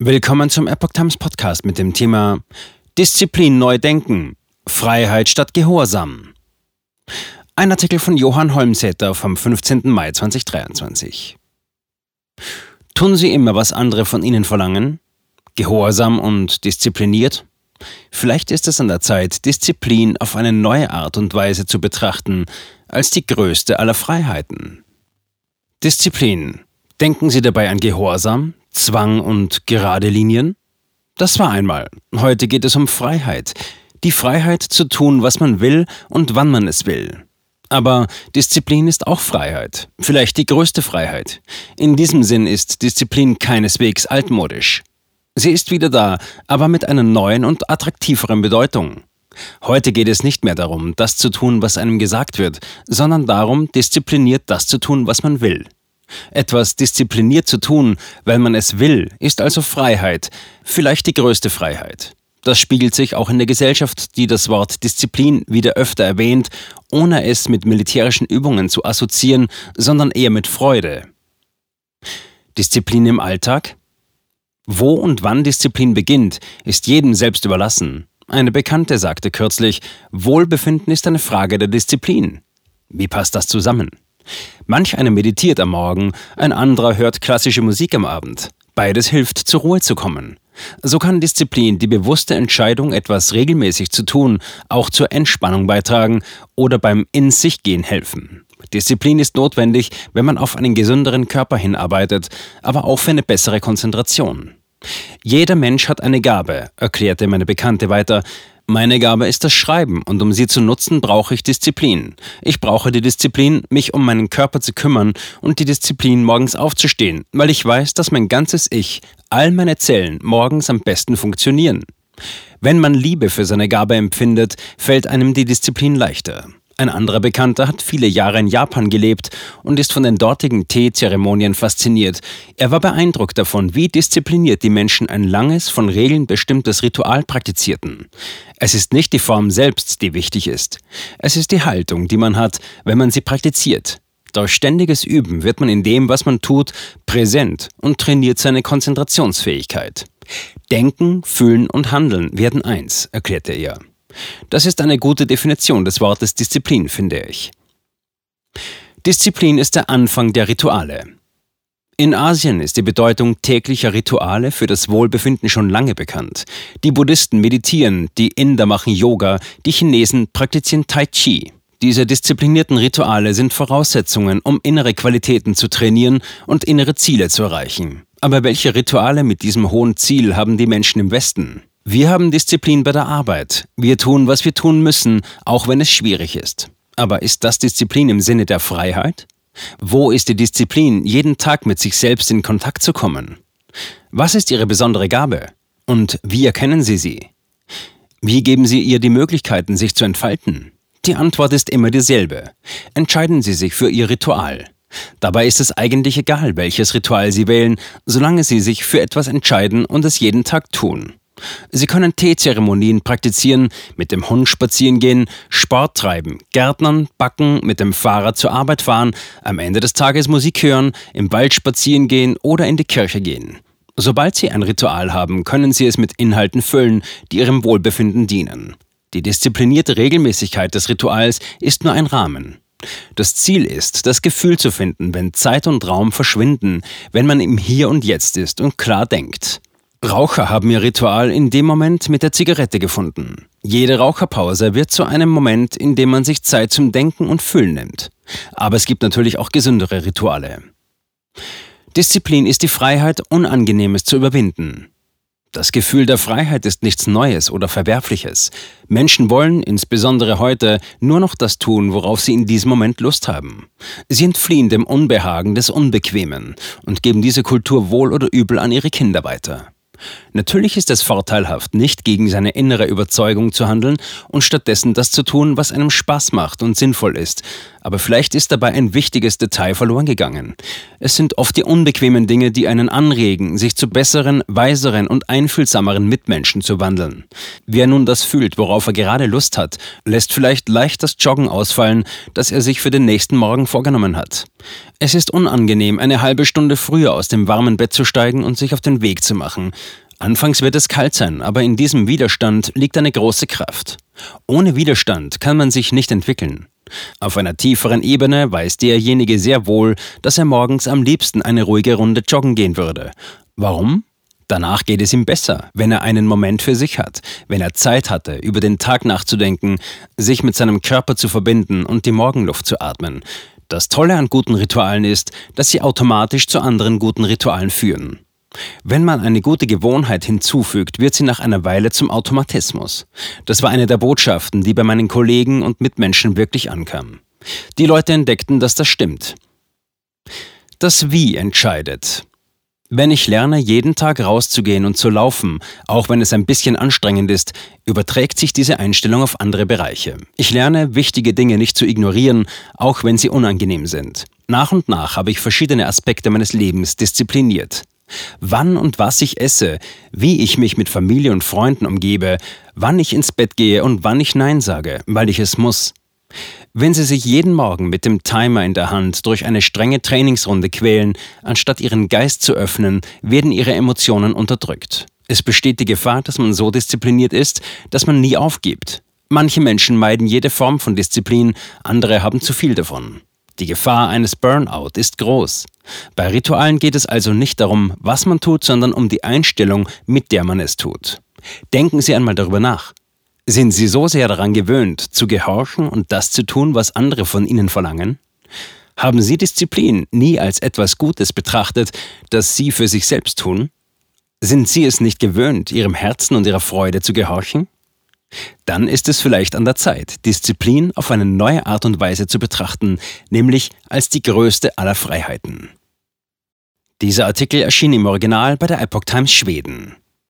Willkommen zum Epoch Times Podcast mit dem Thema Disziplin neu denken, Freiheit statt Gehorsam. Ein Artikel von Johann Holmsäter vom 15. Mai 2023. Tun Sie immer, was andere von Ihnen verlangen? Gehorsam und diszipliniert? Vielleicht ist es an der Zeit, Disziplin auf eine neue Art und Weise zu betrachten, als die größte aller Freiheiten. Disziplin. Denken Sie dabei an Gehorsam, Zwang und gerade Linien? Das war einmal. Heute geht es um Freiheit. Die Freiheit zu tun, was man will und wann man es will. Aber Disziplin ist auch Freiheit. Vielleicht die größte Freiheit. In diesem Sinn ist Disziplin keineswegs altmodisch. Sie ist wieder da, aber mit einer neuen und attraktiveren Bedeutung. Heute geht es nicht mehr darum, das zu tun, was einem gesagt wird, sondern darum, diszipliniert das zu tun, was man will. Etwas diszipliniert zu tun, weil man es will, ist also Freiheit, vielleicht die größte Freiheit. Das spiegelt sich auch in der Gesellschaft, die das Wort Disziplin wieder öfter erwähnt, ohne es mit militärischen Übungen zu assoziieren, sondern eher mit Freude. Disziplin im Alltag? Wo und wann Disziplin beginnt, ist jedem selbst überlassen. Eine Bekannte sagte kürzlich, Wohlbefinden ist eine Frage der Disziplin. Wie passt das zusammen? Manch einer meditiert am Morgen, ein anderer hört klassische Musik am Abend. Beides hilft, zur Ruhe zu kommen. So kann Disziplin, die bewusste Entscheidung, etwas regelmäßig zu tun, auch zur Entspannung beitragen oder beim In sich gehen helfen. Disziplin ist notwendig, wenn man auf einen gesünderen Körper hinarbeitet, aber auch für eine bessere Konzentration. Jeder Mensch hat eine Gabe, erklärte meine Bekannte weiter. Meine Gabe ist das Schreiben und um sie zu nutzen, brauche ich Disziplin. Ich brauche die Disziplin, mich um meinen Körper zu kümmern und die Disziplin, morgens aufzustehen, weil ich weiß, dass mein ganzes Ich, all meine Zellen morgens am besten funktionieren. Wenn man Liebe für seine Gabe empfindet, fällt einem die Disziplin leichter. Ein anderer Bekannter hat viele Jahre in Japan gelebt und ist von den dortigen Teezeremonien fasziniert. Er war beeindruckt davon, wie diszipliniert die Menschen ein langes, von Regeln bestimmtes Ritual praktizierten. Es ist nicht die Form selbst, die wichtig ist. Es ist die Haltung, die man hat, wenn man sie praktiziert. Durch ständiges Üben wird man in dem, was man tut, präsent und trainiert seine Konzentrationsfähigkeit. Denken, Fühlen und Handeln werden eins, erklärte er. Das ist eine gute Definition des Wortes Disziplin, finde ich. Disziplin ist der Anfang der Rituale. In Asien ist die Bedeutung täglicher Rituale für das Wohlbefinden schon lange bekannt. Die Buddhisten meditieren, die Inder machen Yoga, die Chinesen praktizieren Tai Chi. Diese disziplinierten Rituale sind Voraussetzungen, um innere Qualitäten zu trainieren und innere Ziele zu erreichen. Aber welche Rituale mit diesem hohen Ziel haben die Menschen im Westen? Wir haben Disziplin bei der Arbeit. Wir tun, was wir tun müssen, auch wenn es schwierig ist. Aber ist das Disziplin im Sinne der Freiheit? Wo ist die Disziplin, jeden Tag mit sich selbst in Kontakt zu kommen? Was ist Ihre besondere Gabe? Und wie erkennen Sie sie? Wie geben Sie ihr die Möglichkeiten, sich zu entfalten? Die Antwort ist immer dieselbe. Entscheiden Sie sich für Ihr Ritual. Dabei ist es eigentlich egal, welches Ritual Sie wählen, solange Sie sich für etwas entscheiden und es jeden Tag tun. Sie können Teezeremonien praktizieren, mit dem Hund spazieren gehen, Sport treiben, Gärtnern, backen, mit dem Fahrrad zur Arbeit fahren, am Ende des Tages Musik hören, im Wald spazieren gehen oder in die Kirche gehen. Sobald Sie ein Ritual haben, können Sie es mit Inhalten füllen, die Ihrem Wohlbefinden dienen. Die disziplinierte Regelmäßigkeit des Rituals ist nur ein Rahmen. Das Ziel ist, das Gefühl zu finden, wenn Zeit und Raum verschwinden, wenn man im Hier und Jetzt ist und klar denkt. Raucher haben ihr Ritual in dem Moment mit der Zigarette gefunden. Jede Raucherpause wird zu einem Moment, in dem man sich Zeit zum Denken und Fühlen nimmt. Aber es gibt natürlich auch gesündere Rituale. Disziplin ist die Freiheit, Unangenehmes zu überwinden. Das Gefühl der Freiheit ist nichts Neues oder Verwerfliches. Menschen wollen, insbesondere heute, nur noch das tun, worauf sie in diesem Moment Lust haben. Sie entfliehen dem Unbehagen des Unbequemen und geben diese Kultur wohl oder übel an ihre Kinder weiter. Natürlich ist es vorteilhaft, nicht gegen seine innere Überzeugung zu handeln und stattdessen das zu tun, was einem Spaß macht und sinnvoll ist. Aber vielleicht ist dabei ein wichtiges Detail verloren gegangen. Es sind oft die unbequemen Dinge, die einen anregen, sich zu besseren, weiseren und einfühlsameren Mitmenschen zu wandeln. Wer nun das fühlt, worauf er gerade Lust hat, lässt vielleicht leicht das Joggen ausfallen, das er sich für den nächsten Morgen vorgenommen hat. Es ist unangenehm, eine halbe Stunde früher aus dem warmen Bett zu steigen und sich auf den Weg zu machen. Anfangs wird es kalt sein, aber in diesem Widerstand liegt eine große Kraft. Ohne Widerstand kann man sich nicht entwickeln. Auf einer tieferen Ebene weiß derjenige sehr wohl, dass er morgens am liebsten eine ruhige Runde joggen gehen würde. Warum? Danach geht es ihm besser, wenn er einen Moment für sich hat, wenn er Zeit hatte, über den Tag nachzudenken, sich mit seinem Körper zu verbinden und die Morgenluft zu atmen. Das Tolle an guten Ritualen ist, dass sie automatisch zu anderen guten Ritualen führen. Wenn man eine gute Gewohnheit hinzufügt, wird sie nach einer Weile zum Automatismus. Das war eine der Botschaften, die bei meinen Kollegen und Mitmenschen wirklich ankam. Die Leute entdeckten, dass das stimmt. Das Wie entscheidet. Wenn ich lerne, jeden Tag rauszugehen und zu laufen, auch wenn es ein bisschen anstrengend ist, überträgt sich diese Einstellung auf andere Bereiche. Ich lerne, wichtige Dinge nicht zu ignorieren, auch wenn sie unangenehm sind. Nach und nach habe ich verschiedene Aspekte meines Lebens diszipliniert. Wann und was ich esse, wie ich mich mit Familie und Freunden umgebe, wann ich ins Bett gehe und wann ich Nein sage, weil ich es muss. Wenn Sie sich jeden Morgen mit dem Timer in der Hand durch eine strenge Trainingsrunde quälen, anstatt Ihren Geist zu öffnen, werden Ihre Emotionen unterdrückt. Es besteht die Gefahr, dass man so diszipliniert ist, dass man nie aufgibt. Manche Menschen meiden jede Form von Disziplin, andere haben zu viel davon. Die Gefahr eines Burnout ist groß. Bei Ritualen geht es also nicht darum, was man tut, sondern um die Einstellung, mit der man es tut. Denken Sie einmal darüber nach. Sind Sie so sehr daran gewöhnt, zu gehorchen und das zu tun, was andere von Ihnen verlangen? Haben Sie Disziplin nie als etwas Gutes betrachtet, das Sie für sich selbst tun? Sind Sie es nicht gewöhnt, Ihrem Herzen und Ihrer Freude zu gehorchen? Dann ist es vielleicht an der Zeit, Disziplin auf eine neue Art und Weise zu betrachten, nämlich als die größte aller Freiheiten. Dieser Artikel erschien im Original bei der Epoch Times Schweden.